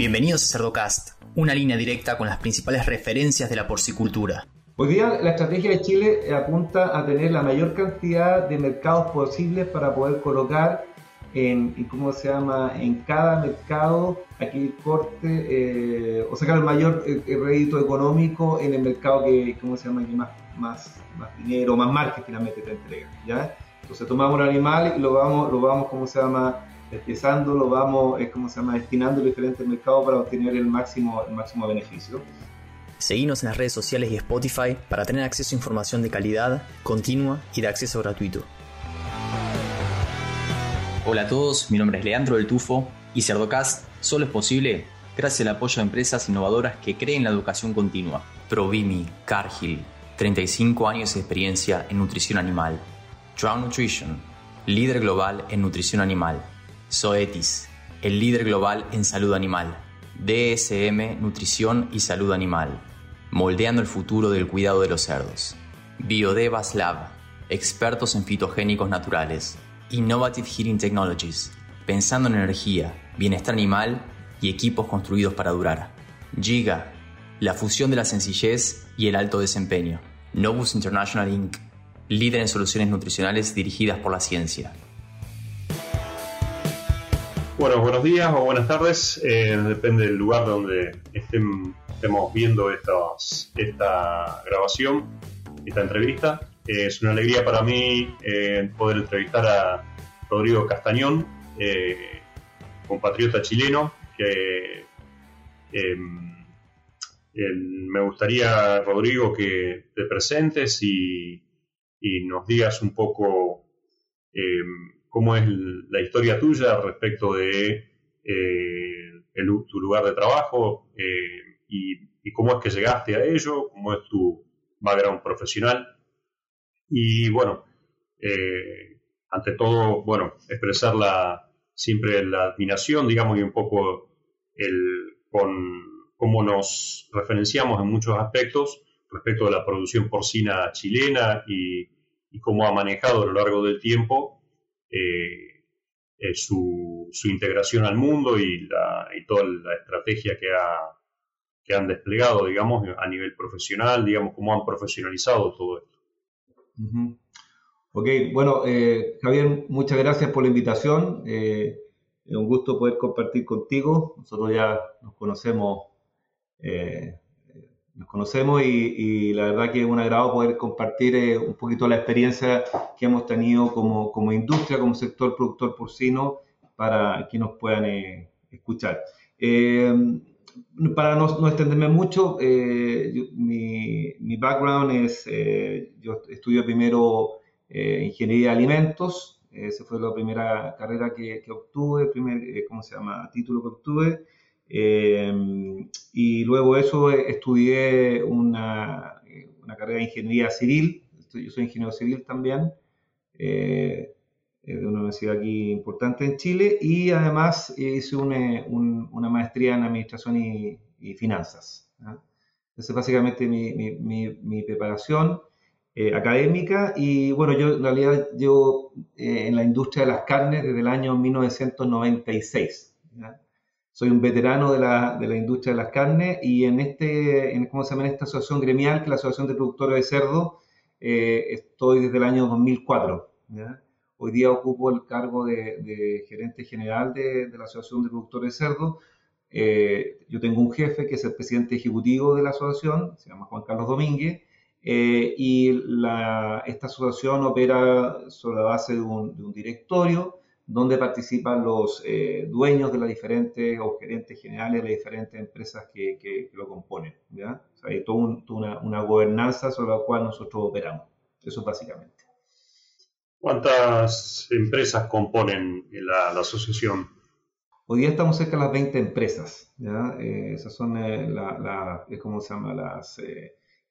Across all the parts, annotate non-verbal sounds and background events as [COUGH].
Bienvenidos a Cerdocast, una línea directa con las principales referencias de la porcicultura. Hoy día la estrategia de Chile apunta a tener la mayor cantidad de mercados posibles para poder colocar en, ¿cómo se llama?, en cada mercado aquí corte eh, o sacar el mayor eh, rédito económico en el mercado que, ¿cómo se llama?, que más, más, más dinero, más margen finalmente te entrega, ¿ya? Entonces tomamos un animal y lo vamos, lo vamos, ¿cómo se llama?, empezando, lo vamos, es como se llama, destinando diferentes mercados para obtener el máximo, el máximo beneficio. Seguimos en las redes sociales y Spotify para tener acceso a información de calidad, continua y de acceso gratuito. Hola a todos, mi nombre es Leandro del Tufo y Cerdocast solo es posible gracias al apoyo de empresas innovadoras que creen la educación continua. Provimi, Cargill, 35 años de experiencia en nutrición animal. Drown Nutrition, líder global en nutrición animal. Zoetis, el líder global en salud animal. DSM, Nutrición y Salud Animal, moldeando el futuro del cuidado de los cerdos. Biodevas Lab, expertos en fitogénicos naturales. Innovative Heating Technologies, pensando en energía, bienestar animal y equipos construidos para durar. Giga, la fusión de la sencillez y el alto desempeño. Novus International Inc., líder en soluciones nutricionales dirigidas por la ciencia. Bueno, buenos días o buenas tardes, eh, depende del lugar donde estemos viendo esta grabación, esta entrevista. Eh, es una alegría para mí eh, poder entrevistar a Rodrigo Castañón, compatriota chileno, em, me gustaría, Rodrigo, que te presentes y, y nos digas un poco em, cómo es la historia tuya respecto de eh, tu lugar de trabajo eh, y, cómo es que llegaste a ello, cómo es tu background profesional. Y bueno, eh, ante todo, bueno, expresar la, siempre la admiración, digamos, y un poco el, con cómo nos referenciamos en muchos aspectos respecto de la producción porcina chilena y, y cómo ha manejado a lo largo del tiempo eh, eh, su, integración al mundo y, toda la estrategia que, han desplegado, digamos, a nivel profesional, digamos, cómo han profesionalizado todo esto. Ok, bueno, eh, Javier, muchas gracias por la invitación. es un gusto poder compartir contigo. Nosotros ya nos conocemos nos conocemos y, la verdad que es un agrado poder compartir eh, un poquito la experiencia que hemos tenido como, como, industria, como sector productor porcino, para que nos puedan eh, escuchar. Eh, para no, no, extenderme mucho, mi, mi, background es, yo estudio primero ingeniería de alimentos, esa fue la primera carrera que, que obtuve, el primer, ¿cómo se llama?, título que obtuve. Eh, y luego eso eh, estudié una, una, carrera de ingeniería civil, yo soy ingeniero civil también, eh, de una universidad aquí importante en Chile, y además hice una, una maestría en administración y, finanzas. Esa es básicamente mi, mi, mi, preparación académica, y bueno, yo en realidad llevo en la industria de las carnes desde el año 1996. ¿ya? Soy un veterano de la, de la, industria de las carnes y en, este, en, ¿cómo se llama? esta asociación gremial, que es la Asociación de Productores de Cerdo, eh, estoy desde el año 2004. Hoy día ocupo el cargo de, gerente general de, la Asociación de Productores de Cerdo. Eh, yo tengo un jefe que es el presidente ejecutivo de la asociación, se llama Juan Carlos Domínguez, eh, y la, esta asociación opera sobre la base de un, de un directorio donde participan los eh, dueños de las diferentes o gerentes generales de las diferentes empresas que, que, lo componen. ¿ya? hay toda, una, una, gobernanza sobre la cual nosotros operamos. Eso básicamente. ¿Cuántas empresas componen la, la, asociación? Hoy día estamos cerca de las 20 empresas. ¿ya? Eh, esas son eh, la, ¿cómo se llama? las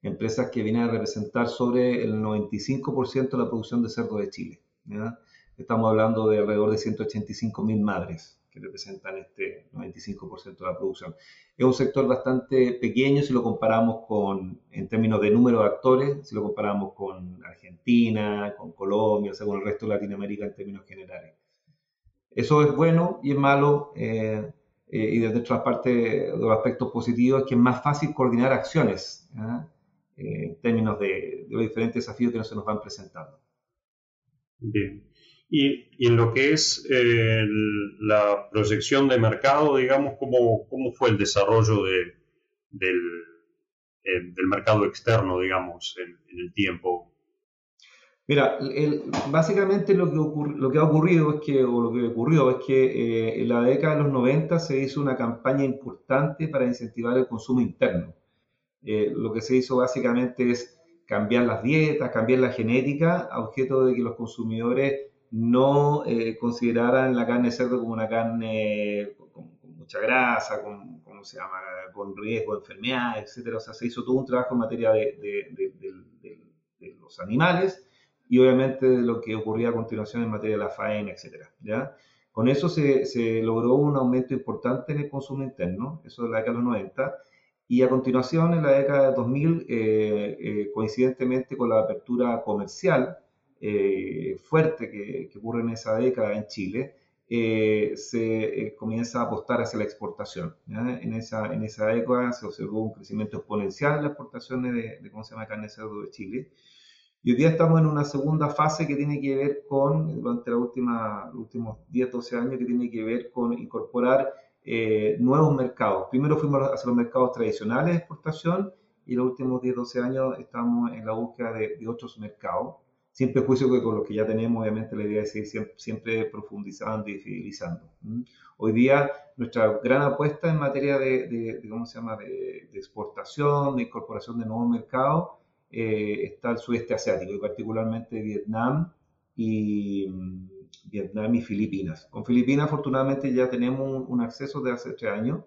empresas que vienen a representar sobre el 95% de la producción de cerdo de Chile. ¿ya? Estamos hablando de alrededor de 185 mil madres que representan este 95% de la producción. Es un sector bastante pequeño si lo comparamos con, en términos de número de actores, si lo comparamos con Argentina, con Colombia, o sea, con el resto de Latinoamérica en términos generales. Eso es bueno y es malo. Eh, eh, y desde otra parte de los aspectos positivos es que es más fácil coordinar acciones en términos de, los diferentes desafíos que se nos van presentando. Bien. Y, en lo que es la proyección de mercado, digamos, ¿cómo, cómo fue el desarrollo de, del, del mercado externo, digamos, en, el tiempo? Mira, básicamente lo que, lo que ha ocurrido es que, o lo que ocurrió es que eh, en la década de los 90 se hizo una campaña importante para incentivar el consumo interno. Eh, lo que se hizo básicamente es cambiar las dietas, cambiar la genética a objeto de que los consumidores no eh, consideraran la carne de cerdo como una carne con, mucha grasa, con, ¿cómo se llama? con riesgo de enfermedad, etcétera. O sea, se hizo todo un trabajo en materia de, los animales y obviamente de lo que ocurría a continuación en materia de la faena, etcétera. ¿ya? Con eso se, se, logró un aumento importante en el consumo interno, eso de la década de los 90, y a continuación en la década de 2000, eh, eh, coincidentemente con la apertura comercial eh, fuerte que, que, ocurre en esa década en Chile, eh, se eh, comienza a apostar hacia la exportación. En, esa, en esa época se observó un crecimiento exponencial en las exportaciones de, de, ¿cómo se llama? carne de cerdo de Chile. Y hoy día estamos en una segunda fase que tiene que ver con, durante la última, los últimos 10, 12 años, que tiene que ver con incorporar eh, nuevos mercados. Primero fuimos hacia los mercados tradicionales de exportación y los últimos 10, 12 años estamos en la búsqueda de, de otros mercados sin prejuicio que con lo que ya tenemos, obviamente la idea es seguir siempre, profundizando y fidelizando. Hoy día nuestra gran apuesta en materia de, ¿cómo se llama?, de, exportación, de incorporación de nuevos mercados, eh, está el sudeste asiático y particularmente Vietnam y, mm, Vietnam y Filipinas. Con Filipinas afortunadamente ya tenemos un, acceso de hace tres años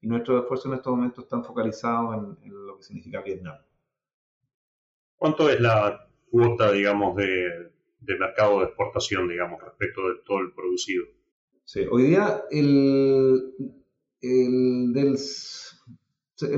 y nuestros esfuerzos en estos momentos están focalizados en, en lo que significa Vietnam. ¿Cuánto es la cuota, digamos, de, mercado de exportación, digamos, respecto de todo el producido. Sí, hoy día el, el del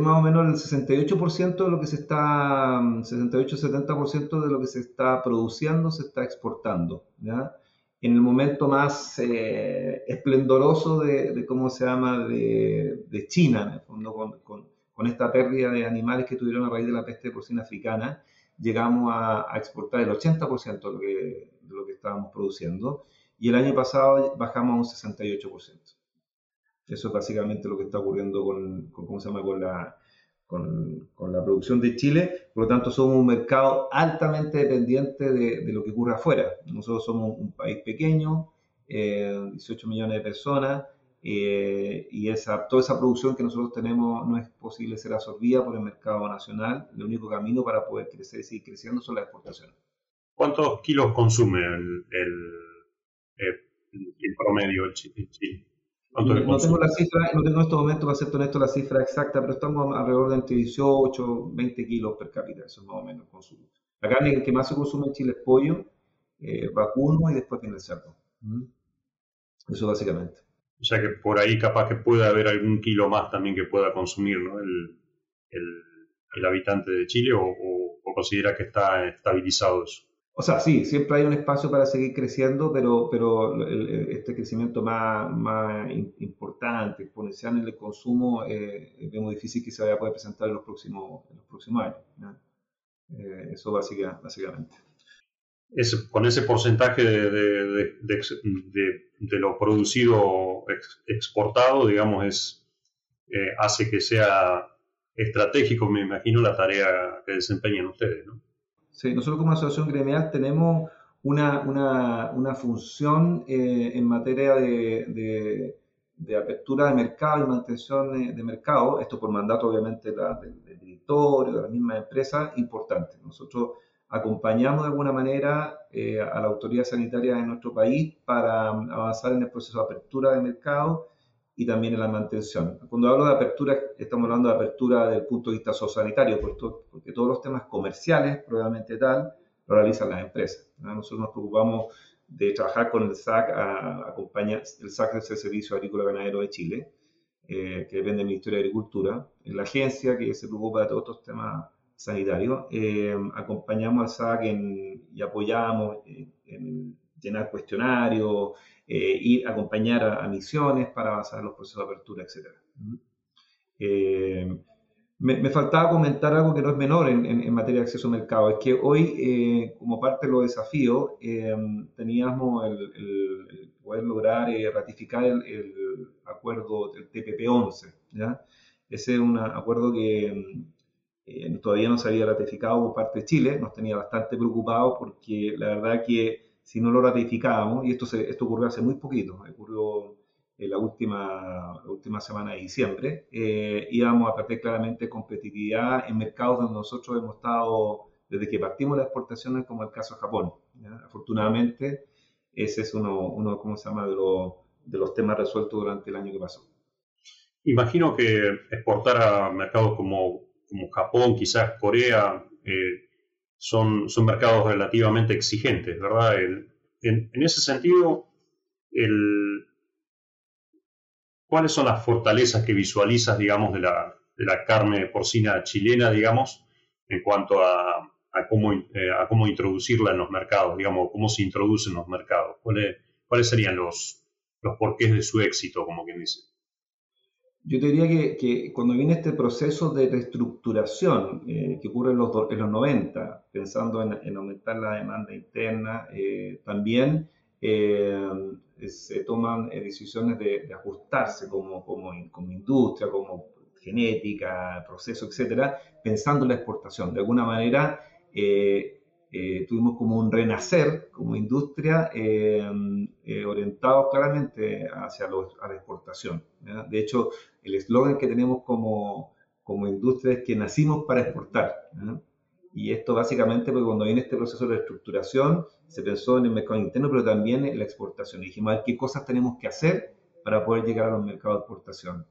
más o menos el 68% de lo que se está, 68-70% de lo que se está produciendo se está exportando, ¿ya? En el momento más eh, esplendoroso de, cómo se llama, de, de China, con, con, con, esta pérdida de animales que tuvieron a raíz de la peste porcina africana, llegamos a, exportar el 80% de lo, que, de lo que estábamos produciendo y el año pasado bajamos a un 68%. Eso es básicamente lo que está ocurriendo con, ¿cómo se llama? con, la, con, con, la producción de Chile. Por lo tanto, somos un mercado altamente dependiente de, de lo que ocurre afuera. Nosotros somos un país pequeño, eh, 18 millones de personas, eh, y esa, toda esa producción que nosotros tenemos no es posible ser absorbida por el mercado nacional. El único camino para poder crecer y seguir creciendo son las exportaciones. ¿Cuántos kilos consume el, el, el promedio en Chile? No, tengo la cifra, no tengo en estos momentos, para ser honesto, la cifra exacta, pero estamos alrededor de entre 18 20 kilos per cápita, eso es más o menos el consumo. La carne que más se consume en Chile es pollo, eh, vacuno y después viene el cerdo. ¿Mm? Eso básicamente. O sea que por ahí capaz que pueda haber algún kilo más también que pueda consumir ¿no? el, el, habitante de Chile o, considera que está estabilizado eso. O sea, sí, siempre hay un espacio para seguir creciendo, pero, pero este crecimiento más, más importante, exponencial en el consumo, eh, es muy difícil que se vaya a poder presentar en los próximos, en los próximos años. Eh, eso básicamente con ese porcentaje de, de, lo producido exportado, digamos, es, eh, hace que sea estratégico, me imagino, la tarea que desempeñan ustedes, ¿no? Sí, nosotros como asociación gremial tenemos una, una, una función eh, en materia de, apertura de mercado y mantención de, mercado, esto por mandato obviamente del, del directorio, de la misma empresa, importante. Nosotros acompañamos de alguna manera eh, a la autoridad sanitaria de nuestro país para um, avanzar en el proceso de apertura de mercado y también en la mantención. Cuando hablo de apertura, estamos hablando de apertura desde el punto de vista sociosanitario, porque todos los temas comerciales, probablemente tal, lo realizan las empresas. Nosotros nos preocupamos de trabajar con el SAC, a, el SAC es el Servicio Agrícola Ganadero de Chile, eh, que depende del Ministerio de Agricultura, la agencia que se preocupa de todos estos temas sanitario. Eh, acompañamos al SAC y apoyamos en, llenar cuestionarios, eh, ir a acompañar a, misiones para avanzar los procesos de apertura, etc. Eh, me, faltaba comentar algo que no es menor en, materia de acceso al mercado, es que hoy, eh, como parte de los desafíos, teníamos el, poder lograr ratificar el, acuerdo del TPP-11. Ese es un acuerdo que todavía no se había ratificado por parte de Chile, nos tenía bastante preocupados porque la verdad que si no lo ratificábamos, y esto, se, esto ocurrió hace muy poquito, ocurrió en la última, última semana de diciembre, eh, íbamos a perder claramente competitividad en mercados donde nosotros hemos estado desde que partimos las exportaciones, como el caso de Japón. Afortunadamente, ese es uno, uno ¿cómo se llama?, de, de los temas resueltos durante el año que pasó. Imagino que exportar a mercados como, como Japón, quizás Corea, eh, son, son mercados relativamente exigentes, ¿verdad? en, ese sentido, ¿cuáles son las fortalezas que visualizas, digamos, de la, de carne porcina chilena, digamos, en cuanto a, a cómo, eh, a cómo introducirla en los mercados, digamos, cómo se introduce en los mercados? ¿Cuáles, cuáles serían los, los porqués de su éxito, como quien dice? Yo te diría que, cuando viene este proceso de reestructuración eh, que ocurre en los, los 90, pensando en, aumentar la demanda interna, eh, también eh, se toman decisiones de, ajustarse como, como, industria, como genética, proceso, etcétera, pensando en la exportación. De alguna manera, tuvimos como un renacer como industria eh, eh, orientado claramente hacia la exportación. De hecho, el eslogan que tenemos como, como industria es que nacimos para exportar. Y esto básicamente porque cuando viene este proceso de reestructuración se pensó en el mercado interno, pero también en la exportación. Y dijimos, qué cosas tenemos que hacer para poder llegar a los mercados de exportación.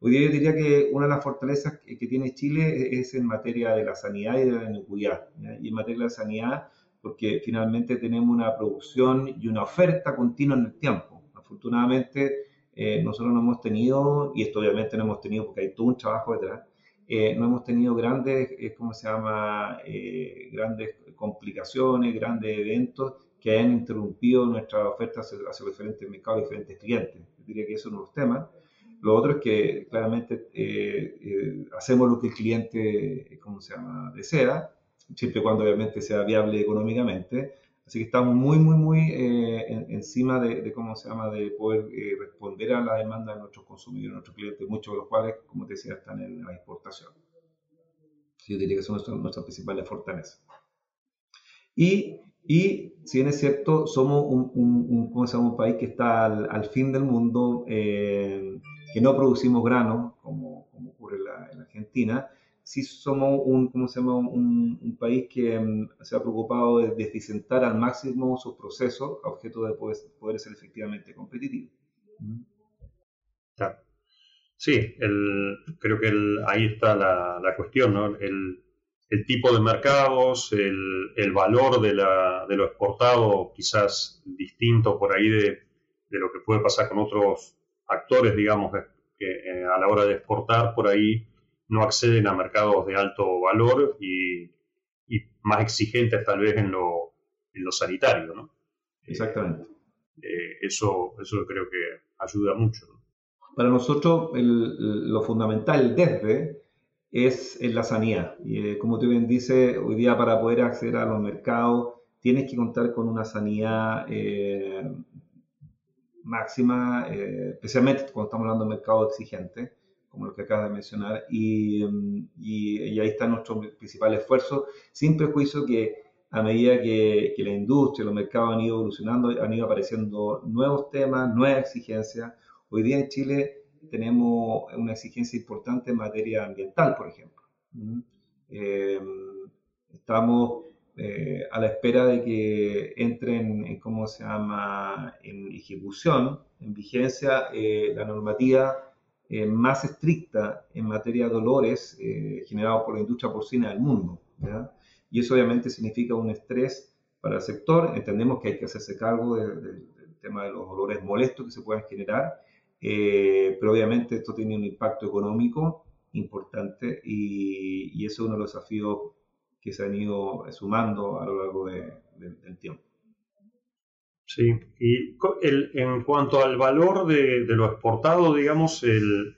Hoy día yo diría que una de las fortalezas que, tiene Chile es en materia de la sanidad y de la inocuidad. Y en materia de la sanidad, porque finalmente tenemos una producción y una oferta continua en el tiempo. Afortunadamente, eh, nosotros no hemos tenido, y esto obviamente no hemos tenido porque hay todo un trabajo detrás, eh, no hemos tenido grandes, eh, ¿cómo se llama?, grandes complicaciones, grandes eventos que hayan interrumpido nuestra oferta hacia, hacia diferentes mercados diferentes clientes. Yo diría que eso es uno de los temas. Lo otro es que claramente eh, eh, hacemos lo que el cliente, ¿cómo se llama?, desea, siempre y cuando obviamente sea viable económicamente. Así que estamos muy, muy, muy eh, encima de, cómo se llama, de poder responder a la demanda de nuestros consumidores, de nuestros clientes, muchos de los cuales, como te decía, están en la exportación. Yo diría que son nuestras, principales fortalezas. Y, y, si bien es cierto, somos un, un, ¿cómo se llama? un país que está al, al fin del mundo que no producimos grano, como, como ocurre en, Argentina, sí somos un, ¿cómo se llama? un, país que mm, se ha preocupado de eficientar al máximo sus procesos a objeto de poder, ser efectivamente competitivo. Sí, creo que ahí está la, cuestión, ¿no? El, tipo de mercados, el, valor de, de, lo exportado, quizás distinto por ahí de, de lo que puede pasar con otros actores, digamos, que eh, a la hora de exportar por ahí no acceden a mercados de alto valor y, más exigentes tal vez en lo, en lo sanitario, ¿no? Exactamente. Eh, eso, eso creo que ayuda mucho. Para nosotros lo fundamental desde es en la sanidad. Y eh, como tú bien dices, hoy día para poder acceder a los mercados tienes que contar con una sanidad máxima, eh, especialmente cuando estamos hablando de mercado exigente, como lo que acabas de mencionar, y, y, ahí está nuestro principal esfuerzo, sin prejuicio que a medida que, que, la industria, los mercados han ido evolucionando, han ido apareciendo nuevos temas, nuevas exigencias. Hoy día en Chile tenemos una exigencia importante en materia ambiental, por ejemplo. ¿Mm? Eh, estamos eh, a la espera de que entren en, ¿cómo se llama?, en ejecución, en vigencia, eh, la normativa eh, más estricta en materia de dolores generados por la industria porcina del mundo. Y eso obviamente significa un estrés para el sector. Entendemos que hay que hacerse cargo del tema de los dolores molestos que se puedan generar, pero obviamente esto tiene un impacto económico importante y, y eso es uno de los desafíos que se han ido sumando a lo largo del tiempo. Sí, y en cuanto al valor de, lo exportado, digamos, el,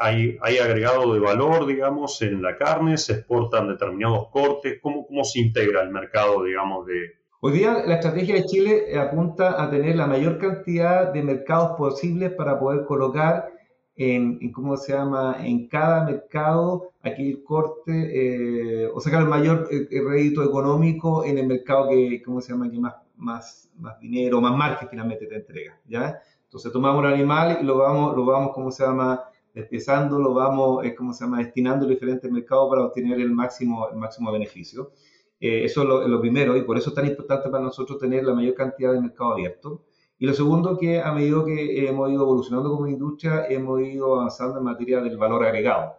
hay, hay, agregado de valor, digamos, en la carne, se exportan determinados cortes, ¿cómo, cómo se integra el mercado, digamos, de... Hoy día la estrategia de Chile apunta a tener la mayor cantidad de mercados posibles para poder colocar en, ¿cómo se llama?, en cada mercado aquel corte, eh, o sacar el mayor eh, rédito económico en el mercado que, ¿cómo se llama?, que más, más, más dinero, más margen finalmente te entrega, ¿ya? Entonces tomamos el animal y lo vamos, lo vamos, ¿cómo se llama?, despesando, lo vamos, eh, ¿cómo se llama?, destinando a diferentes mercados para obtener el máximo, el máximo beneficio. eso es lo, lo, primero y por eso es tan importante para nosotros tener la mayor cantidad de mercado abierto. Y lo segundo, que a medida que hemos ido evolucionando como industria, hemos ido avanzando en materia del valor agregado.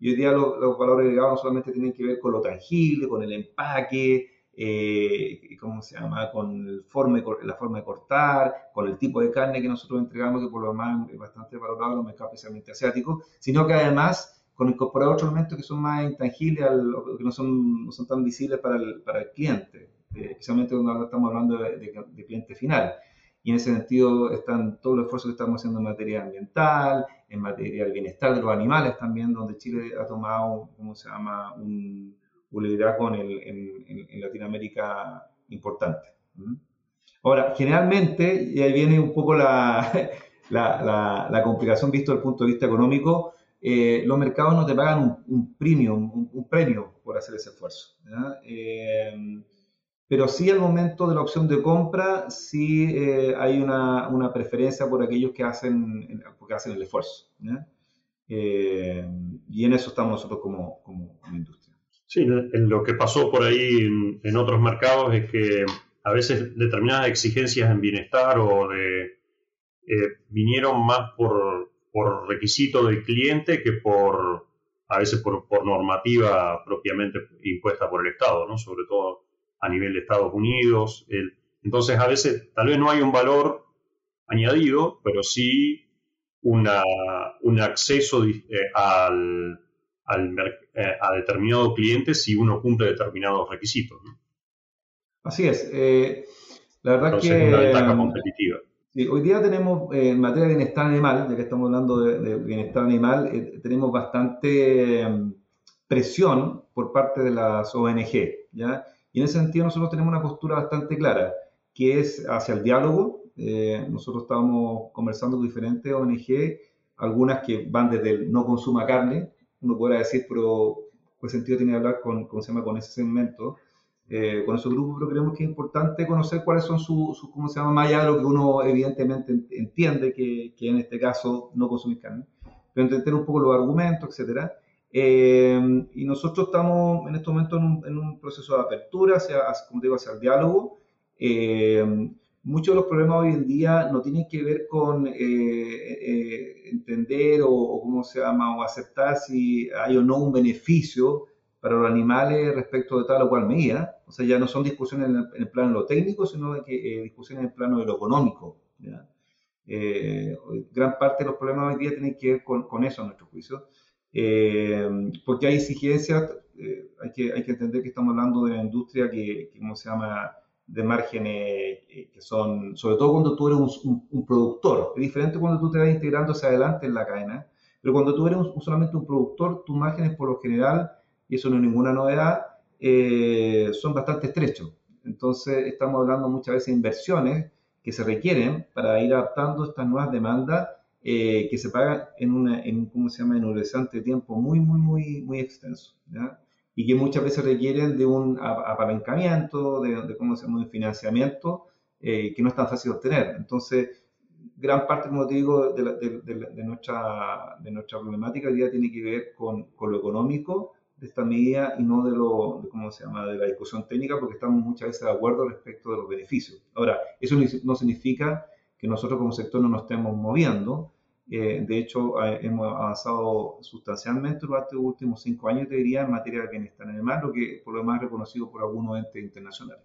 Y hoy día los, valores agregados no solamente tienen que ver con lo tangible, con el empaque, eh, ¿cómo se llama? Con la forma de cortar, con el tipo de carne que nosotros entregamos, que por lo demás es bastante valorado en los mercados especialmente asiáticos, sino que además con incorporar otros elementos que son más intangibles, que no son, no son tan visibles para el, para el cliente, eh, especialmente cuando estamos hablando de cliente final. Y en ese sentido están todos los esfuerzos que estamos haciendo en materia ambiental, en materia del bienestar de los animales también, donde Chile ha tomado, ¿cómo se llama?, un, liderazgo en, Latinoamérica importante. Ahora, generalmente, y ahí viene un poco [LAUGHS] la, la, complicación visto desde el punto de vista económico, eh, los mercados no te pagan un, premium, un, premio por hacer ese esfuerzo. Eh, pero sí al momento de la opción de compra, sí eh, hay una, una, preferencia por aquellos que hacen, que hacen el esfuerzo. Eh, y en eso estamos nosotros como, como, industria. Sí, en lo que pasó por ahí en, otros mercados es que a veces determinadas exigencias en bienestar o de eh, vinieron más por, por requisito del cliente que por a veces por, por normativa propiamente impuesta por el Estado, ¿no? Sobre todo a nivel de Estados Unidos. entonces, a veces tal vez no hay un valor añadido, pero sí una, un acceso eh, al, eh, a determinado cliente si uno cumple determinados requisitos. Así es. Eh, la verdad que... Es una ventaja competitiva. hoy día tenemos, en materia de bienestar animal, ya que estamos hablando de, de bienestar animal, tenemos bastante mm, presión por parte de las ONG, ¿ya? Y en ese sentido nosotros tenemos una postura bastante clara, que es hacia el diálogo. Eh, nosotros estábamos conversando con diferentes ONG, algunas que van desde el no consuma carne, uno podrá decir, pero ¿qué sentido tiene hablar con, con, con ese segmento? Eh, con esos grupos, pero creemos que es importante conocer cuáles son sus, su, ¿cómo se llama? Más allá de lo que uno evidentemente entiende, que, que en este caso no consumir carne, pero entender un poco los argumentos, etcétera. Eh, y nosotros estamos en este momento en un, proceso de apertura, hacia, como digo, hacia el diálogo. Eh, muchos de los problemas hoy en día no tienen que ver con eh, entender o, cómo se llama, o aceptar si hay o no un beneficio para los animales respecto de tal o cual medida. O sea, ya no son discusiones en el, plano de lo técnico, sino que, discusiones en el plano de lo económico. gran parte de los problemas hoy día tienen que ver con, con eso, a nuestro juicio. Eh, porque hay exigencias, eh, hay, que, hay que entender que estamos hablando de una industria que, ¿cómo se llama?, de márgenes eh, que son, sobre todo cuando tú eres un, productor, es diferente cuando tú te vas integrando hacia adelante en la cadena, pero cuando tú eres solamente un productor, tus márgenes por lo general, y eso no es ninguna novedad, son bastante estrechos. Entonces estamos hablando muchas veces de inversiones que se requieren para ir adaptando estas nuevas demandas eh, que se paga en, una, en, ¿cómo se llama? en un horizonte de tiempo muy, muy, muy, muy extenso. ¿ya? Y que muchas veces requieren de un apalancamiento, de, ¿cómo se llama? un financiamiento eh, que no es tan fácil de obtener. Entonces, gran parte, como te digo, de, de, nuestra, de nuestra problemática hoy día tiene que ver con, con, lo económico de esta medida y no de lo, ¿cómo se llama?, de la discusión técnica, porque estamos muchas veces de acuerdo respecto de los beneficios. Ahora, eso no significa que nosotros como sector no nos estemos moviendo. Eh, de hecho, hemos avanzado sustancialmente durante los últimos cinco años, te diría, en materia de bienestar animal, lo que por lo demás reconocido por algunos entes internacionales.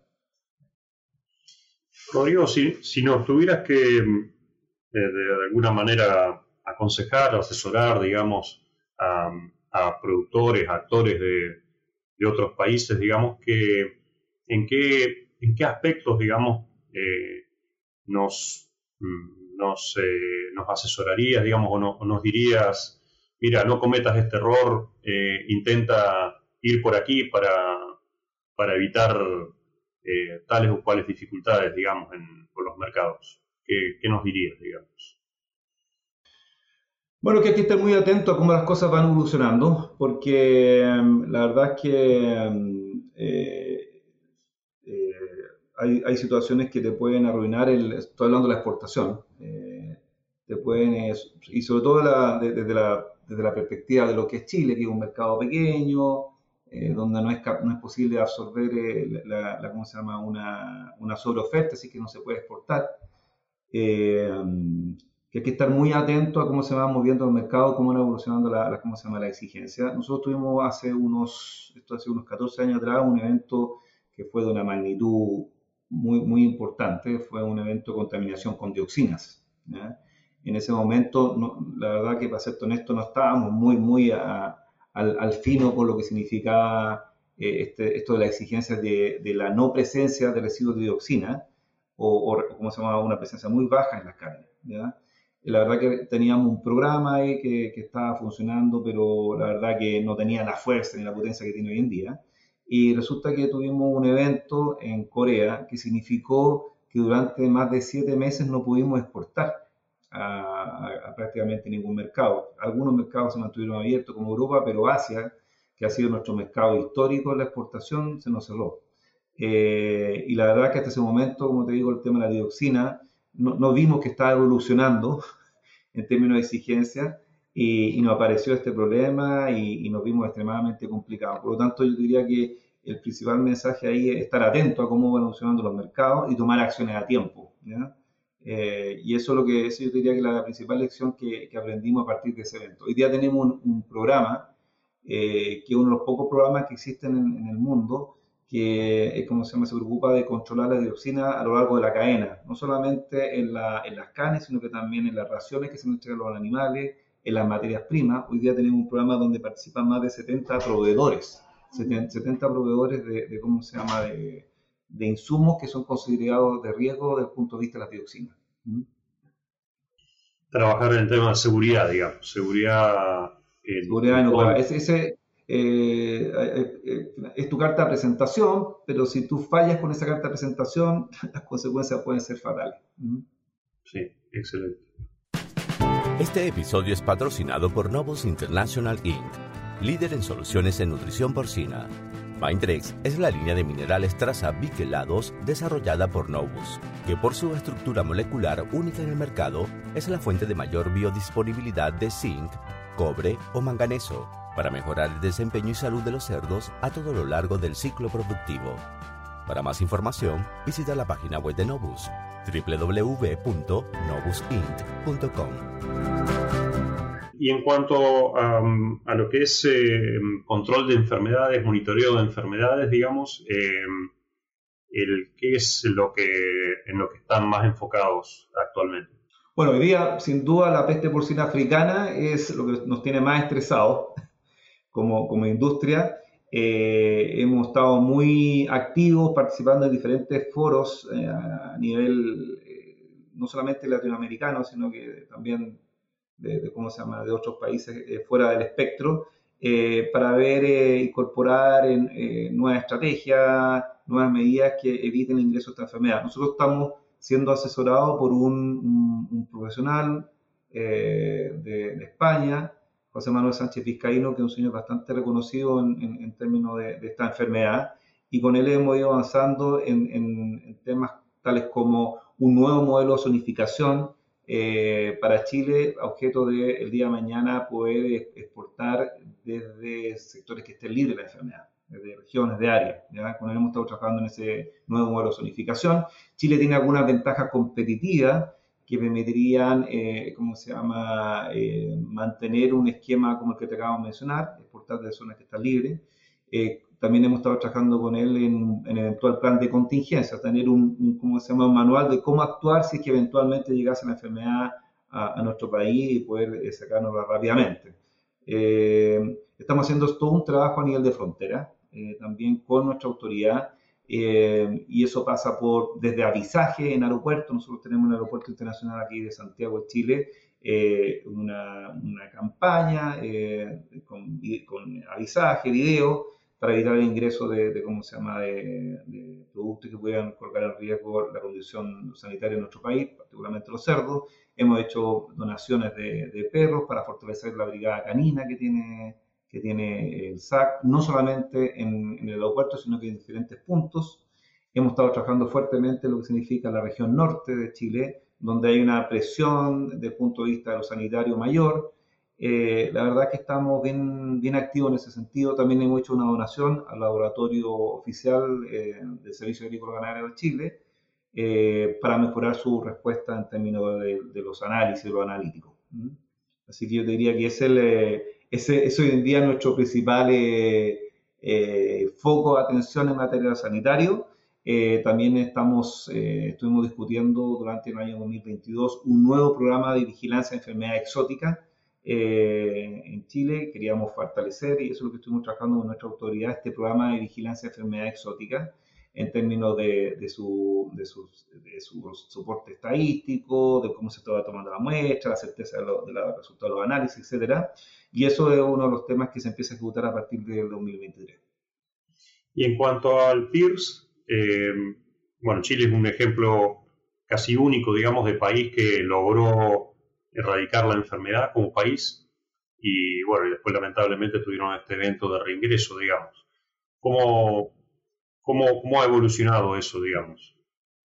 Rodrigo, si, si nos tuvieras que eh, de, alguna manera aconsejar, asesorar, digamos, a, productores, actores de, de otros países, digamos, que en qué, en qué aspectos, digamos, eh, nos, mm, nos, eh, nos, asesorarías, digamos, o, nos dirías, mira, no cometas este error, eh, intenta ir por aquí para, para evitar tales o cuales dificultades, digamos, en, con los mercados. ¿Qué, ¿Qué, nos dirías, digamos? Bueno, que hay que estar muy atento a cómo las cosas van evolucionando, porque em, la verdad es que em, eh, eh, hay, hay, situaciones que te pueden arruinar, el, estoy hablando de la exportación, eh, te pueden, y sobre todo desde, la, desde la perspectiva de lo que es Chile, que es un mercado pequeño, donde no es, no es posible absorber la, la, ¿cómo se llama? Una, una sobreoferta, así que no se puede exportar que hay que estar muy atento a cómo se va moviendo el mercado, cómo van evolucionando la, cómo se llama, la exigencia. Nosotros tuvimos hace unos, esto hace unos 14 años atrás, un evento que fue de una magnitud muy, muy importante, fue un evento de contaminación con dioxinas. En ese momento, la verdad que para ser honesto, no estábamos muy, muy al, al, fino con lo que significaba eh, este, esto de la exigencia de, de, la no presencia de residuos de dioxina, o, o como se llama, una presencia muy baja en las carnes. ¿ya? la verdad que teníamos un programa ahí que, que, estaba funcionando, pero la verdad que no tenía la fuerza ni la potencia que tiene hoy en día. Y resulta que tuvimos un evento en Corea que significó que durante más de siete meses no pudimos exportar a, prácticamente ningún mercado. Algunos mercados se mantuvieron abiertos como Europa, pero Asia, que ha sido nuestro mercado histórico en la exportación, se nos cerró. Eh, y la verdad que hasta ese momento, como te digo, el tema de la dioxina, no, vimos que estaba evolucionando [LAUGHS] en términos de exigencia y, nos apareció este problema y, nos vimos extremadamente complicados. Por lo tanto, yo diría que el principal mensaje ahí es estar atento a cómo van evolucionando los mercados y tomar acciones a tiempo. Eh, y eso es lo que eso yo diría que es la principal lección que, aprendimos a partir de ese evento. Hoy día tenemos un, programa eh, que es uno de los pocos programas que existen en el mundo que es como se llama, se preocupa de controlar la dioxina a lo largo de la cadena, no solamente en, la, en las carnes, sino que también en las raciones que se entregan a los animales, en las materias primas. Hoy día tenemos un programa donde participan más de 70 proveedores, 70, proveedores de, ¿cómo se llama?, de, de, insumos que son considerados de riesgo desde el punto de vista de la dioxina. ¿Mm? Trabajar en el tema de seguridad, digamos, seguridad... En, seguridad en ese, ese, eh, eh, eh, es tu carta de presentación, pero si tú fallas con esa carta de presentación, [LAUGHS] las consecuencias pueden ser fatales. Sí, excelente. Este episodio es patrocinado por Novus International Inc., líder en soluciones en nutrición porcina. Mindrex es la línea de minerales traza biquelados desarrollada por Novus, que por su estructura molecular única en el mercado es la fuente de mayor biodisponibilidad de zinc, cobre o manganeso para mejorar el desempeño y salud de los cerdos a todo lo largo del ciclo productivo. Para más información, visita la página web de Novus www.novusint.com. Y en cuanto a lo que es eh, control de enfermedades, monitoreo de enfermedades, digamos, eh, el, ¿qué es lo que, en lo que están más enfocados actualmente? Bueno, hoy día, sin duda, la peste porcina africana es lo que nos tiene más estresados como, como industria. Eh, hemos estado muy activos participando en diferentes foros eh, a nivel eh, no solamente latinoamericano, sino que también de, ¿cómo se llama? de otros países fuera del espectro, para ver incorporar nuevas estrategias, nuevas medidas que eviten el ingreso de esta enfermedad. Nosotros estamos siendo asesorados por un, profesional de España, José Manuel Sánchez Vizcaíno, que es un señor bastante reconocido en, términos de, esta enfermedad, y con él hemos ido avanzando en, temas tales como un nuevo modelo de zonificación eh, para Chile, objeto de el día de mañana poder exportar desde sectores que estén libres de la enfermedad, desde regiones, de áreas. Con él hemos estado trabajando en ese nuevo modelo de zonificación. Chile tiene algunas ventajas competitivas que permitirían, eh, ¿cómo se llama?, eh, mantener un esquema como el que te acabo de mencionar, exportar de zonas que están libres. Eh, también hemos estado trabajando con él en, en eventual plan de contingencia, tener un, ¿cómo se llama?, un manual de cómo actuar si es que eventualmente llegase la enfermedad a, nuestro país y poder sacárnosla rápidamente. estamos haciendo todo un trabajo a nivel de frontera. también con nuestra autoridad. Y eso pasa por desde avisaje en aeropuertos. Nosotros tenemos un aeropuerto internacional aquí de Santiago de Chile, una, una, campaña con, con, avisaje, video, para evitar el ingreso de, ¿cómo se llama?, de, productos que puedan colocar en riesgo la condición sanitaria en nuestro país, particularmente los cerdos. Hemos hecho donaciones de, perros para fortalecer la brigada canina que tiene, que tiene el SAC, no solamente en, el aeropuerto, sino que en diferentes puntos. Hemos estado trabajando fuertemente en lo que significa la región norte de Chile, donde hay una presión desde el punto de vista de lo sanitario mayor, eh, la verdad que estamos bien, bien activos en ese sentido. También hemos hecho una donación al laboratorio oficial eh, del Servicio Agrícola Ganadero de Chile eh, para mejorar su respuesta en términos de, los análisis, de lo analítico. Así que yo diría que es, el, ese es hoy en día nuestro principal foco de atención en materia sanitario. también estamos, estuvimos discutiendo durante el año 2022 un nuevo programa de vigilancia de enfermedades exóticas eh, en Chile. Queríamos fortalecer, y eso es lo que estuvimos trabajando con nuestra autoridad, este programa de vigilancia de enfermedades exóticas en términos de, su, de, su, soporte estadístico, de cómo se estaba tomando la muestra, la certeza de, los resultados de los análisis, etc. Y eso es uno de los temas que se empieza a ejecutar a partir del 2023. Y en cuanto al PIRS, eh, bueno, Chile es un ejemplo casi único, digamos, de país que logró erradicar la enfermedad como país y bueno, y después lamentablemente tuvieron este evento de reingreso, digamos. ¿Cómo, cómo, cómo ha evolucionado eso, digamos?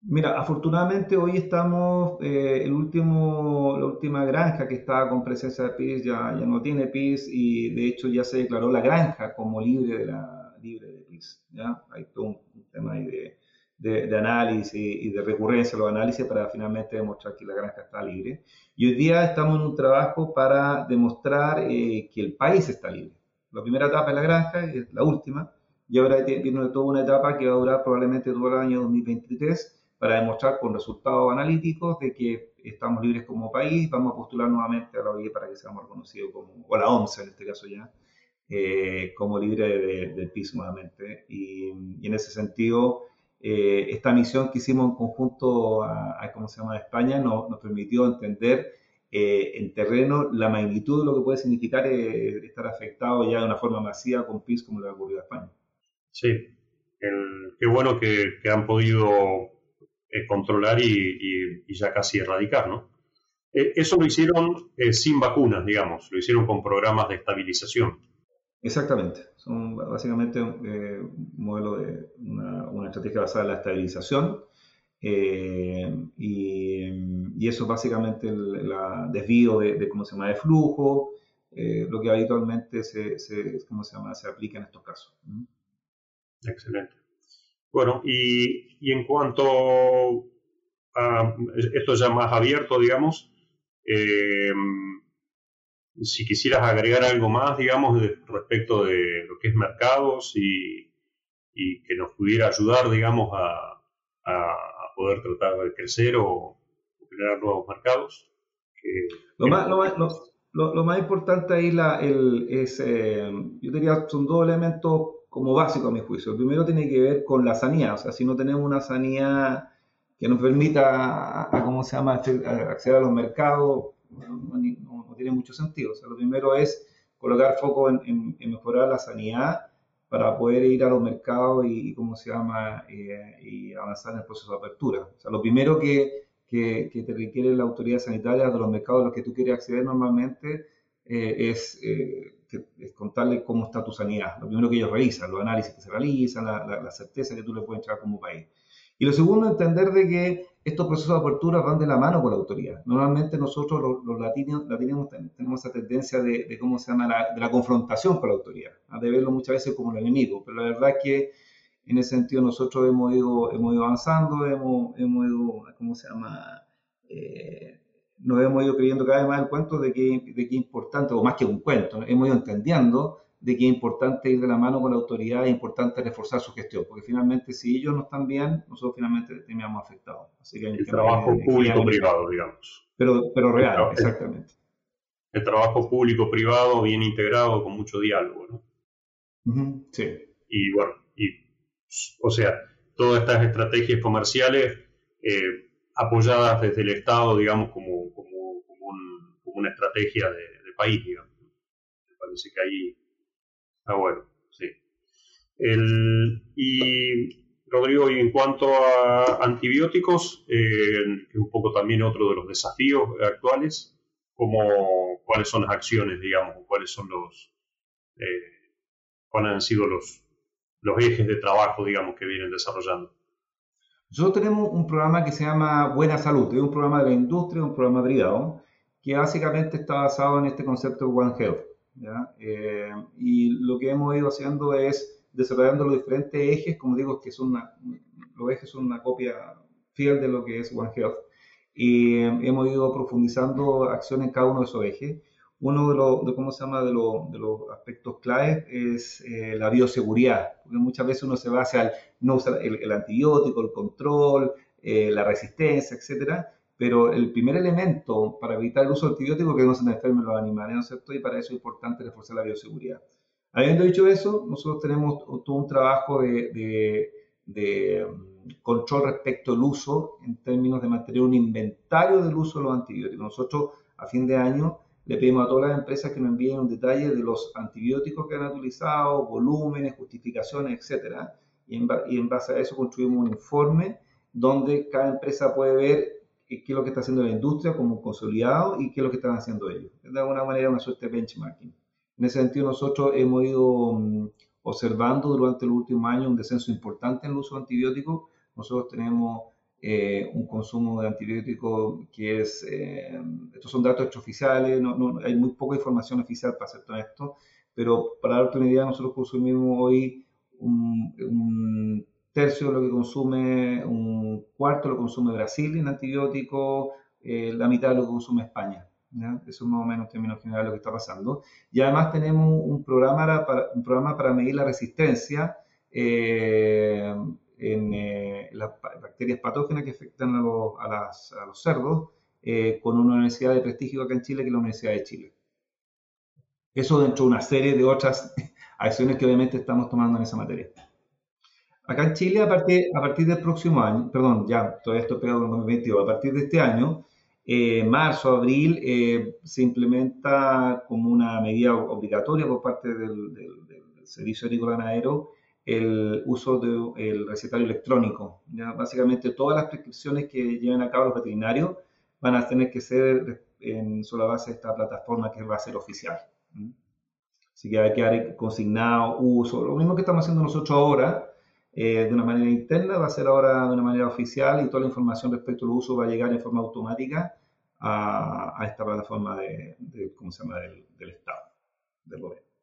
Mira, afortunadamente hoy estamos, eh, el último, la última granja que estaba con presencia de PIS ya, ya no tiene PIS y de hecho ya se declaró la granja como libre de, la, libre de PIS. ¿ya? Hay todo un tema ahí de, de, análisis y de recurrencia a los análisis para finalmente demostrar que la granja está libre. Y hoy día estamos en un trabajo para demostrar eh, que el país está libre. La primera etapa es la granja, es la última, y ahora viene toda una etapa que va a durar probablemente todo el año 2023 para demostrar con resultados analíticos de que estamos libres como país, vamos a postular nuevamente a la OIE para que seamos reconocidos como, o a la OMS en este caso ya, eh, como libre del de PIS nuevamente. Y, y, en ese sentido, eh, esta misión que hicimos en conjunto a, ¿cómo se llama?, España nos, permitió entender eh, en terreno la magnitud de lo que puede significar eh, estar afectado ya de una forma masiva con PIS como le ocurrido a España. Sí, qué bueno que, han podido controlar y, y, ya casi erradicar, ¿no? eso lo hicieron sin vacunas, digamos, lo hicieron con programas de estabilización. Exactamente, son básicamente eh, un modelo de una, estrategia basada en la estabilización eh, y, eso es básicamente el desvío de, cómo se llama de flujo, eh, lo que habitualmente se, ¿cómo se, llama? se aplica en estos casos. Excelente. Bueno, y, y en cuanto a esto ya más abierto, digamos, si quisieras agregar algo más, digamos, respecto de lo que es mercados y, que nos pudiera ayudar, digamos, a, poder tratar de crecer o, generar nuevos mercados. lo, más, lo, más, importante ahí la, el, es, eh, yo diría, son dos elementos como básicos a mi juicio. El primero tiene que ver con la sanidad, o sea, si no tenemos una sanidad que nos permita, a, ¿cómo se llama?, acceder a los mercados, no, tiene mucho sentido. O sea, lo primero es colocar foco en, mejorar la sanidad para poder ir a los mercados y, ¿cómo se llama?, eh, y avanzar en el proceso de apertura. O sea, lo primero que, que, te requiere la autoridad sanitaria de los mercados a los que tú quieres acceder normalmente eh, es, eh, es, contarle cómo está tu sanidad. Lo primero que ellos revisan, los análisis que se realizan, la, la, certeza que tú le puedes entrar como país. Y lo segundo, entender de que estos procesos de apertura van de la mano con la autoridad. Normalmente nosotros los, latinos, latinos tenemos esa tendencia de, cómo se llama, la, de la confrontación con la autoridad, de verlo muchas veces como el enemigo, pero la verdad es que en ese sentido nosotros hemos ido, hemos ido avanzando, hemos, hemos ido, ¿cómo se llama? Eh, nos hemos ido creyendo cada vez más el cuento de que, de que es importante, o más que un cuento, hemos ido entendiendo de que es importante ir de la mano con la autoridad, es importante reforzar su gestión, porque finalmente si ellos no están bien, nosotros finalmente terminamos afectados. Así que el trabajo público-privado, digamos. Pero, pero real, exactamente. El trabajo público-privado bien integrado, con mucho diálogo, ¿no? sí. y bueno, y, o sea, todas estas estrategias comerciales eh, apoyadas desde el Estado, digamos, como, como, una estrategia de, país, digamos. Me parece que ahí está bueno, sí. y Rodrigo, y en cuanto a antibióticos, eh, un poco también otro de los desafíos actuales, como cuáles son las acciones, digamos, cuáles son los, eh, cuáles han sido los, los ejes de trabajo, digamos, que vienen desarrollando. Nosotros tenemos un programa que se llama Buena Salud, es un programa de la industria, un programa privado, que básicamente está basado en este concepto One Health. Eh, y lo que hemos ido haciendo es desarrollando los diferentes ejes, como digo, que son una, los ejes son una copia fiel de lo que es One Health. Y eh, hemos ido profundizando acciones en cada uno de esos ejes. Uno de los, de, ¿cómo se llama? De, de los aspectos claves es eh, la bioseguridad, porque muchas veces uno se va hacia el, no usar el, antibiótico, el control, eh, la resistencia, etcétera, pero el primer elemento para evitar el uso de antibióticos es que no se enfermen los animales, ¿no es cierto? Y para eso es importante reforzar la bioseguridad. Habiendo dicho eso, nosotros tenemos todo un trabajo de, mm, control respecto al uso en términos de mantener un inventario del uso de los antibióticos. Nosotros a fin de año le pedimos a todas las empresas que nos envíen un detalle de los antibióticos que han utilizado, volúmenes, justificaciones, etc. Y en, base a eso construimos un informe donde cada empresa puede ver qué es lo que está haciendo la industria como consolidado y qué es lo que están haciendo ellos. De alguna manera una suerte de benchmarking. En ese sentido, nosotros hemos ido mm, observando durante el último año un descenso importante en el uso de antibióticos. Nosotros tenemos eh, un consumo de antibióticos que es, eh, estos son datos extraoficiales, no, hay muy poca información oficial para hacer todo esto, pero para darte una idea, nosotros consumimos hoy un, tercio de lo que consume, un cuarto lo consume Brasil en antibióticos, eh, la mitad lo consume España. Eso es más o menos en términos generales lo que está pasando. Y además tenemos un programa para, un programa para medir la resistencia en eh, las bacterias patógenas que afectan a los, a los cerdos eh, con una universidad de prestigio acá en Chile que es la Universidad de Chile. Eso dentro de una serie de otras [LAUGHS] acciones que obviamente estamos tomando en esa materia. Acá en Chile, a partir, a partir del próximo año, perdón, ya, todavía estoy pegado en 2022, a partir de este año, eh, marzo, abril, eh, se implementa como una medida obligatoria por parte del, Servicio Agrícola Ganadero el uso del recetario electrónico. Básicamente todas las prescripciones que lleven a cabo los veterinarios van a tener que ser en sola base de esta plataforma que va a ser oficial. Así que hay que dar consignado uso, lo mismo que estamos haciendo nosotros ahora, eh, de una manera interna, va a ser ahora de una manera oficial y toda la información respecto al uso va a llegar en forma automática a, esta plataforma de, ¿cómo se llama? Del, Estado, del gobierno.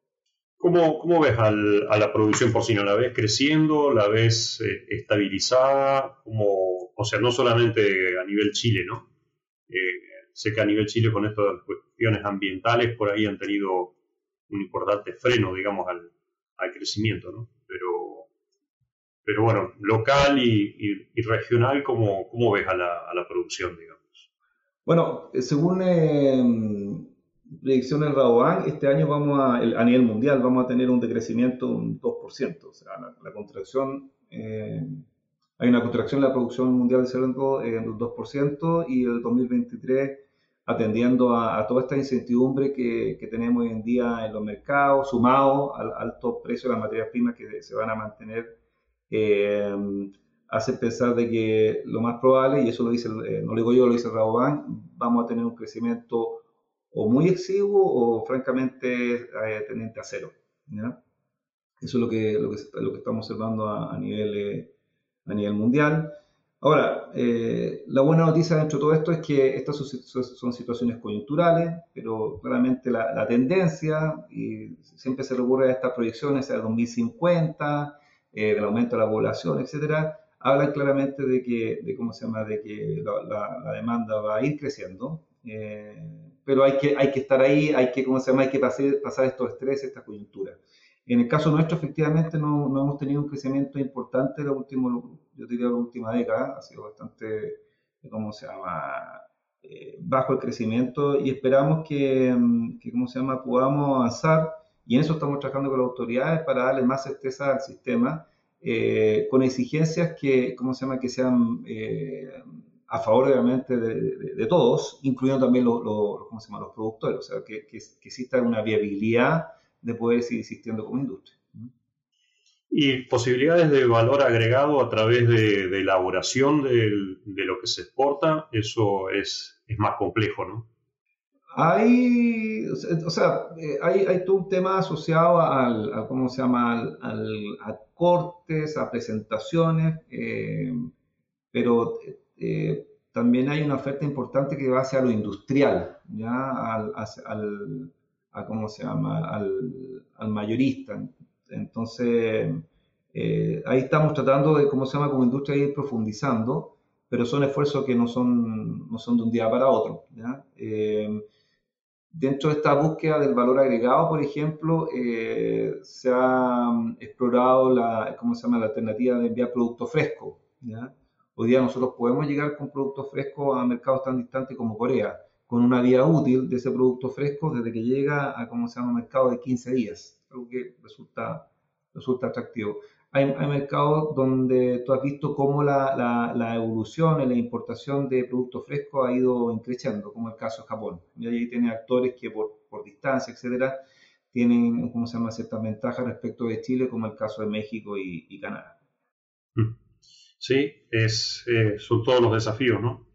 ¿Cómo, ves a la producción porcina? ¿La ves creciendo? ¿La ves eh, estabilizada? Como, o sea, no solamente a nivel Chile, ¿no? Eh, sé que a nivel Chile con estas cuestiones ambientales por ahí han tenido un importante freno, digamos, al, crecimiento, ¿no? Pero pero bueno, local y, regional, ¿cómo, ¿cómo, ves a la, producción, digamos? Bueno, según eh, predicciones Rabobank, este año vamos a, a nivel mundial, vamos a tener un decrecimiento de un 2%, o sea, la, contracción, eh, hay una contracción en la producción mundial de cerdo en un 2% y el 2023 atendiendo a, toda esta incertidumbre que, que, tenemos hoy en día en los mercados, sumado al alto precio de las materias primas que se van a mantener eh, hace pensar de que lo más probable, y eso lo dice, eh, no lo digo yo, lo dice Rabobank, vamos a tener un crecimiento o muy exiguo o francamente eh, tendiente a cero. Eso es lo que, lo que, lo que estamos observando a, nivel, eh, a nivel mundial. Ahora, la buena noticia dentro de todo esto es que estas son, situaciones coyunturales, pero claramente la, la, tendencia, y siempre se recurre a estas proyecciones, a 2050, eh, del aumento de la población, etcétera, hablan claramente de que, de cómo se llama, de que la, demanda va a ir creciendo, eh, pero hay que, hay que estar ahí, hay que, ¿cómo se llama? Hay que pasar, pasar estos estrés, esta coyuntura. En el caso nuestro, efectivamente, no, no hemos tenido un crecimiento importante la último, yo diría la última década, ha sido bastante, ¿cómo se llama? Eh, bajo el crecimiento y esperamos que, que, ¿cómo se llama?, podamos avanzar Y en eso estamos trabajando con las autoridades para darle más certeza al sistema, eh, con exigencias que, ¿cómo se llama?, que sean eh, a favor, obviamente, de, todos, incluyendo también los, ¿cómo se llama?, los productores, o sea, que, que, que exista una viabilidad de poder seguir existiendo como industria. Y posibilidades de valor agregado a través de, elaboración de, lo que se exporta, eso es, es más complejo, ¿no? Hay, o sea, eh, hay, hay todo un tema asociado al, a, ¿cómo se llama?, al, a cortes, a presentaciones, eh, pero eh, también hay una oferta importante que va hacia lo industrial, ¿ya? Al, al a, ¿cómo se llama?, al, al mayorista. Entonces, eh, ahí estamos tratando de, ¿cómo se llama?, como industria ir profundizando, pero son esfuerzos que no son, no son de un día para otro. Eh, dentro de esta búsqueda del valor agregado, por ejemplo, eh, se ha explorado la, ¿cómo se llama?, la alternativa de enviar productos frescos. Hoy día nosotros podemos llegar con productos frescos a mercados tan distantes como Corea, con una vía útil de ese producto fresco desde que llega a, ¿cómo se llama?, mercado de 15 días algo que resulta, resulta atractivo. Hay, hay, mercados donde tú has visto cómo la, la, la, evolución en la importación de productos frescos ha ido creciendo, como el caso de Japón. Y ahí tiene actores que por, por distancia, etcétera, tienen, ¿cómo se llama?, ciertas ventajas respecto de Chile, como el caso de México y, y Canadá. Mm. Sí, es, eh, son todos los desafíos, ¿no?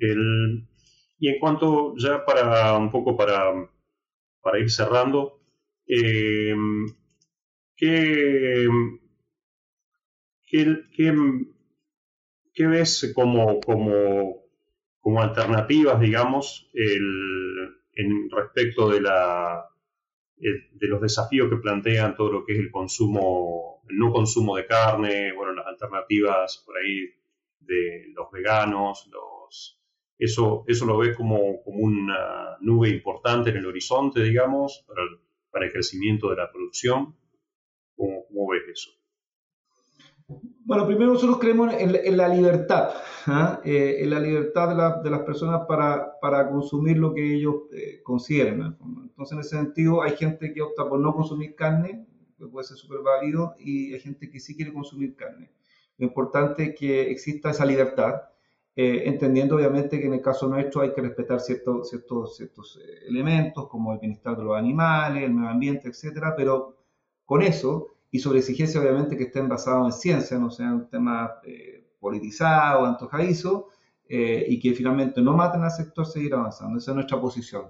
el, y en cuanto ya para un poco para, para ir cerrando, eh, ¿qué, qué, ves como, como, como, alternativas, digamos, en respecto de, la, de los desafíos que plantean todo lo que es el consumo, el no consumo de carne, bueno, las alternativas por ahí de los veganos, los, eso, eso lo ves como, como una nube importante en el horizonte, digamos, para el, crecimiento de la producción? ¿Cómo, ves eso? Bueno, primero nosotros creemos en, la libertad, ¿ah? eh, en la libertad de, las personas para, para, consumir lo que ellos eh, consideren. Entonces, en ese sentido, hay gente que opta por no consumir carne, que puede ser súper válido, y hay gente que sí quiere consumir carne. Lo importante es que exista esa libertad eh, entendiendo obviamente que en el caso nuestro hay que respetar ciertos, ciertos, ciertos eh, elementos como el bienestar de los animales, el medio ambiente, etcétera, pero con eso y sobre exigencias obviamente que estén basados en ciencia, no sean un tema eh, politizado, antojadizo, y que finalmente no maten al sector, seguir avanzando. Esa es nuestra posición.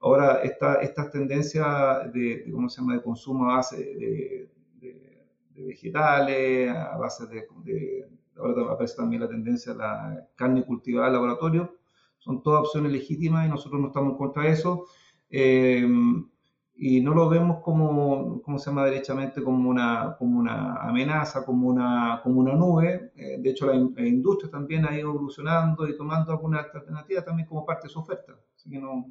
Ahora, esta, estas tendencias de, ¿cómo se llama?, de consumo a base de, vegetales, a base de ahora aparece también la tendencia a la carne cultivada en laboratorio, son todas opciones legítimas y nosotros no estamos en contra de eso. Eh, y no lo vemos como, ¿cómo se llama derechamente? Como una, como una amenaza, como una, como una nube. Eh, de hecho, la, industria también ha ido evolucionando y tomando algunas alternativas también como parte de su oferta. Así que no...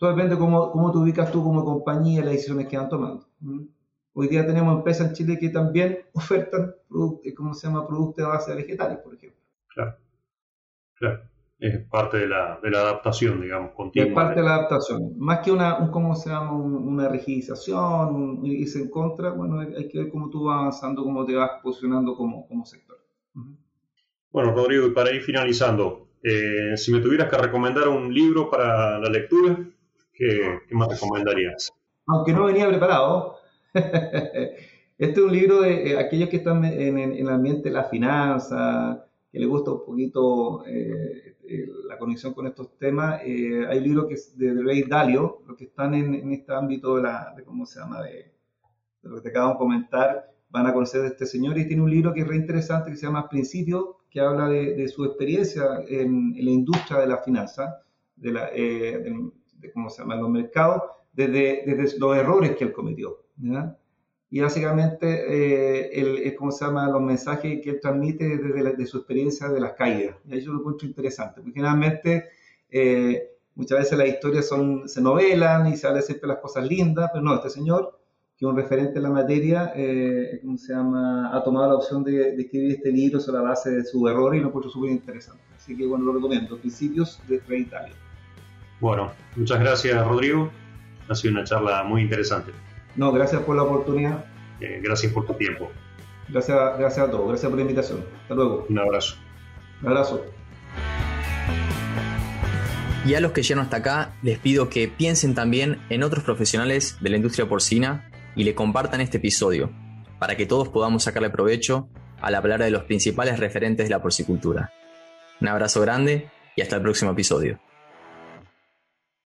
Todo depende de cómo, cómo te ubicas tú como compañía y las decisiones que van tomando. Hoy día tenemos empresas en Chile que también [LAUGHS] ofertan, eh, ¿cómo se llama?, productos de base vegetales, por ejemplo. Claro, claro. Es parte de la, de la adaptación, digamos, continua. Es parte de la adaptación. Más que una, un, ¿cómo se llama?, una rigidización, irse en contra, bueno, hay que ver cómo tú vas avanzando, cómo te vas posicionando como, como sector. Bueno, Rodrigo, y para ir finalizando, eh, si me tuvieras que recomendar un libro para la lectura, ¿qué, qué recomendarías? Aunque no venía preparado, [LAUGHS] este es un libro de eh, aquellos que están en, el ambiente de la finanza, que les gusta un poquito eh, eh, la conexión con estos temas. hay un libro que es de, Ray Dalio, los que están en, este ámbito de, la, de cómo se llama, de, lo que te acabo de comentar, van a conocer de este señor y tiene un libro que es re interesante que se llama Principio, que habla de, su experiencia en, la industria de la finanza, de, la, cómo se llama, los mercados, desde, desde los errores que él cometió. Y básicamente, eh, el, ¿cómo se llama? Los mensajes que él transmite desde de su experiencia de las caídas. Y ahí yo lo encuentro interesante, porque generalmente eh, muchas veces las historias son, se novelan y se siempre las cosas lindas, pero no, este señor, que es un referente en la materia, eh, ¿cómo se llama? Ha tomado la opción de, escribir este libro sobre la base de su error y lo encuentro súper interesante. Así que bueno, lo recomiendo, Principios de Rey Italia. Bueno, muchas gracias Rodrigo. Ha sido una charla muy interesante. No, gracias por la oportunidad. Eh, gracias por tu tiempo. Gracias, gracias a todos. Gracias por la invitación. Hasta luego. Un abrazo. Un abrazo. Y a los que llegaron hasta acá, les pido que piensen también en otros profesionales de la industria porcina y le compartan este episodio, para que todos podamos sacarle provecho al hablar de los principales referentes de la porcicultura. Un abrazo grande y hasta el próximo episodio.